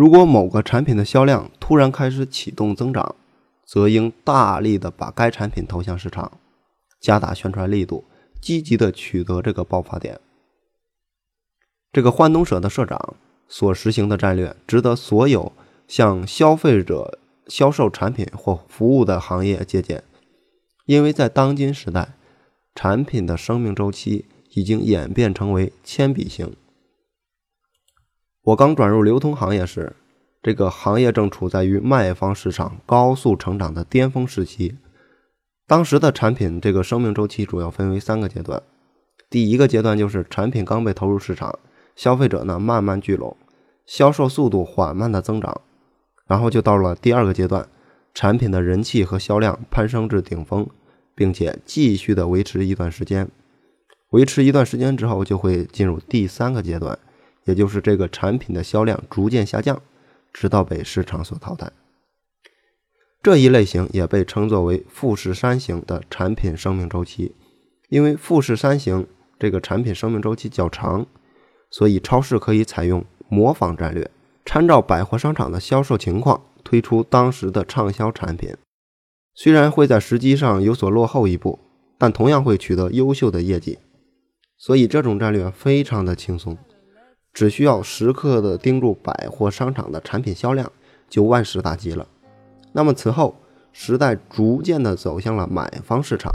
如果某个产品的销量突然开始启动增长，则应大力的把该产品投向市场，加大宣传力度，积极的取得这个爆发点。这个幻东舍的社长所实行的战略，值得所有向消费者销售产品或服务的行业借鉴，因为在当今时代，产品的生命周期已经演变成为铅笔型。我刚转入流通行业时，这个行业正处在于卖方市场高速成长的巅峰时期。当时的产品这个生命周期主要分为三个阶段。第一个阶段就是产品刚被投入市场，消费者呢慢慢聚拢，销售速度缓慢的增长。然后就到了第二个阶段，产品的人气和销量攀升至顶峰，并且继续的维持一段时间。维持一段时间之后，就会进入第三个阶段。也就是这个产品的销量逐渐下降，直到被市场所淘汰。这一类型也被称作为富士山型的产品生命周期。因为富士山型这个产品生命周期较长，所以超市可以采用模仿战略，参照百货商场的销售情况推出当时的畅销产品。虽然会在时机上有所落后一步，但同样会取得优秀的业绩。所以这种战略非常的轻松。只需要时刻的盯住百货商场的产品销量，就万事大吉了。那么此后，时代逐渐的走向了买方市场。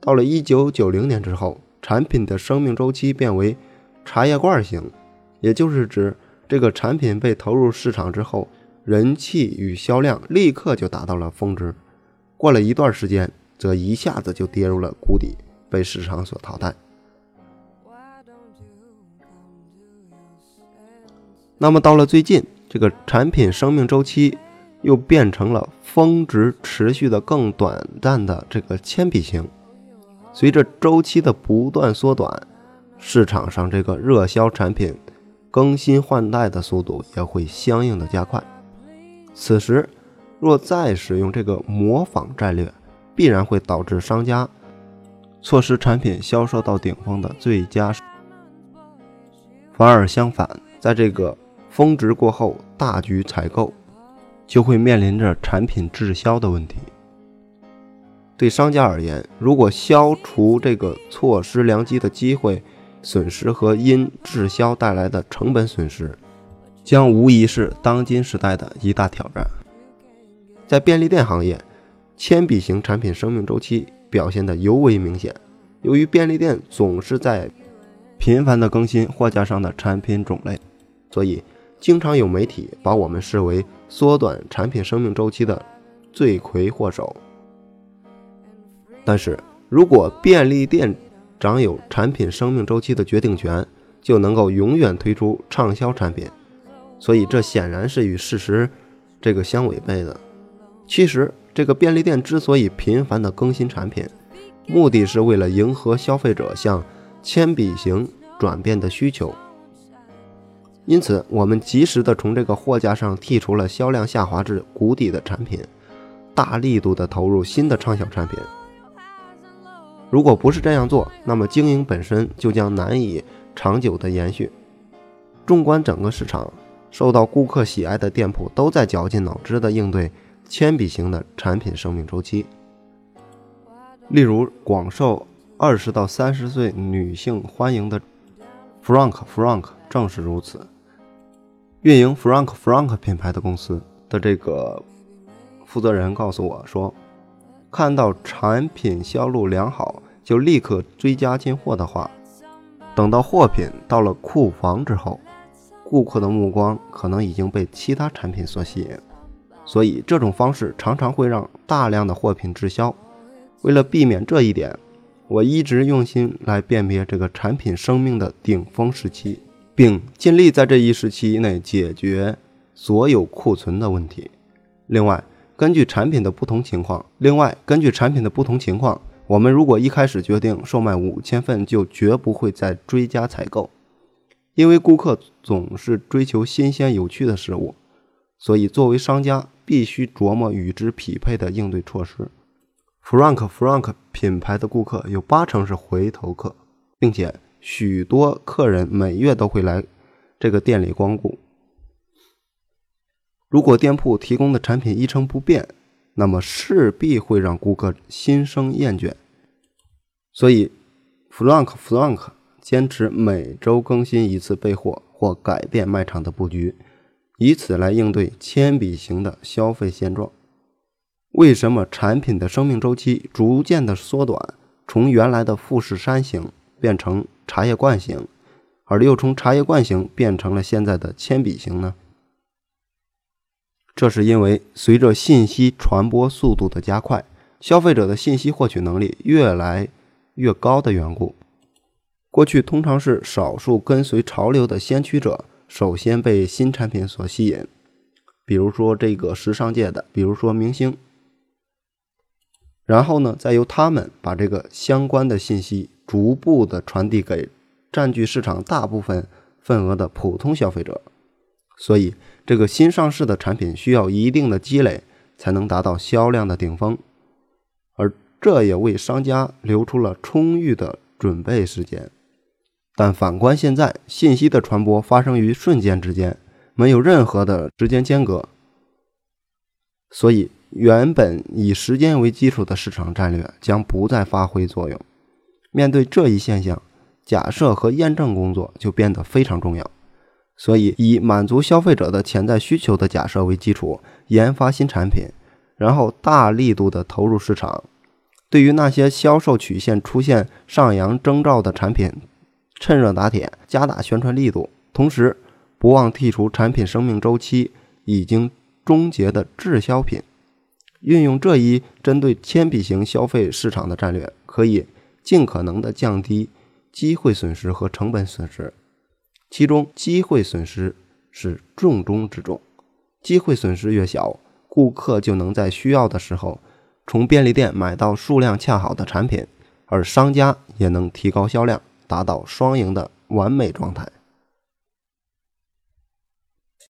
到了一九九零年之后，产品的生命周期变为茶叶罐型，也就是指这个产品被投入市场之后，人气与销量立刻就达到了峰值，过了一段时间，则一下子就跌入了谷底，被市场所淘汰。那么到了最近，这个产品生命周期又变成了峰值持续的更短暂的这个铅笔型。随着周期的不断缩短，市场上这个热销产品更新换代的速度也会相应的加快。此时，若再使用这个模仿战略，必然会导致商家错失产品销售到顶峰的最佳。反而相反，在这个峰值过后，大举采购就会面临着产品滞销的问题。对商家而言，如果消除这个错失良机的机会损失和因滞销带来的成本损失，将无疑是当今时代的一大挑战。在便利店行业，铅笔型产品生命周期表现得尤为明显。由于便利店总是在频繁地更新货架上的产品种类，所以。经常有媒体把我们视为缩短产品生命周期的罪魁祸首。但是如果便利店掌有产品生命周期的决定权，就能够永远推出畅销产品。所以这显然是与事实这个相违背的。其实，这个便利店之所以频繁的更新产品，目的是为了迎合消费者向铅笔型转变的需求。因此，我们及时的从这个货架上剔除了销量下滑至谷底的产品，大力度的投入新的畅销产品。如果不是这样做，那么经营本身就将难以长久的延续。纵观整个市场，受到顾客喜爱的店铺都在绞尽脑汁的应对铅笔型的产品生命周期。例如，广受二十到三十岁女性欢迎的 Frank Frank 正是如此。运营 Frank Frank 品牌的公司的这个负责人告诉我说，看到产品销路良好就立刻追加进货的话，等到货品到了库房之后，顾客的目光可能已经被其他产品所吸引，所以这种方式常常会让大量的货品滞销。为了避免这一点，我一直用心来辨别这个产品生命的顶峰时期。并尽力在这一时期内解决所有库存的问题。另外，根据产品的不同情况，另外根据产品的不同情况，我们如果一开始决定售卖五千份，就绝不会再追加采购，因为顾客总是追求新鲜有趣的事物，所以作为商家必须琢磨与之匹配的应对措施。Frank Frank 品牌的顾客有八成是回头客，并且。许多客人每月都会来这个店里光顾。如果店铺提供的产品一成不变，那么势必会让顾客心生厌倦。所以，Frank Frank 坚持每周更新一次备货或改变卖场的布局，以此来应对铅笔型的消费现状。为什么产品的生命周期逐渐的缩短，从原来的富士山型变成茶叶罐型，而又从茶叶罐型变成了现在的铅笔型呢？这是因为随着信息传播速度的加快，消费者的信息获取能力越来越高的缘故。过去通常是少数跟随潮流的先驱者首先被新产品所吸引，比如说这个时尚界的，比如说明星。然后呢，再由他们把这个相关的信息逐步的传递给占据市场大部分份额的普通消费者。所以，这个新上市的产品需要一定的积累，才能达到销量的顶峰，而这也为商家留出了充裕的准备时间。但反观现在，信息的传播发生于瞬间之间，没有任何的时间间隔，所以。原本以时间为基础的市场战略将不再发挥作用。面对这一现象，假设和验证工作就变得非常重要。所以，以满足消费者的潜在需求的假设为基础，研发新产品，然后大力度的投入市场。对于那些销售曲线出现上扬征兆的产品，趁热打铁，加大宣传力度，同时不忘剔除产品生命周期已经终结的滞销品。运用这一针对铅笔型消费市场的战略，可以尽可能的降低机会损失和成本损失。其中，机会损失是重中之重。机会损失越小，顾客就能在需要的时候从便利店买到数量恰好的产品，而商家也能提高销量，达到双赢的完美状态。